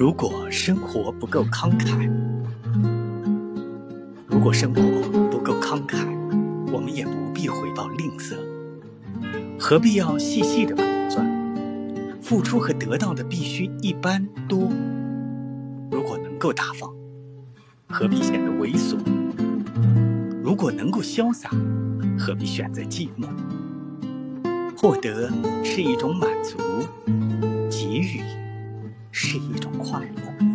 如果生活不够慷慨，如果生活不够慷慨，我们也不必回报吝啬。何必要细细的盘算？付出和得到的必须一般多。如果能够大方，何必显得猥琐？如果能够潇洒，何必选择寂寞？获得是一种满足，是一种快乐。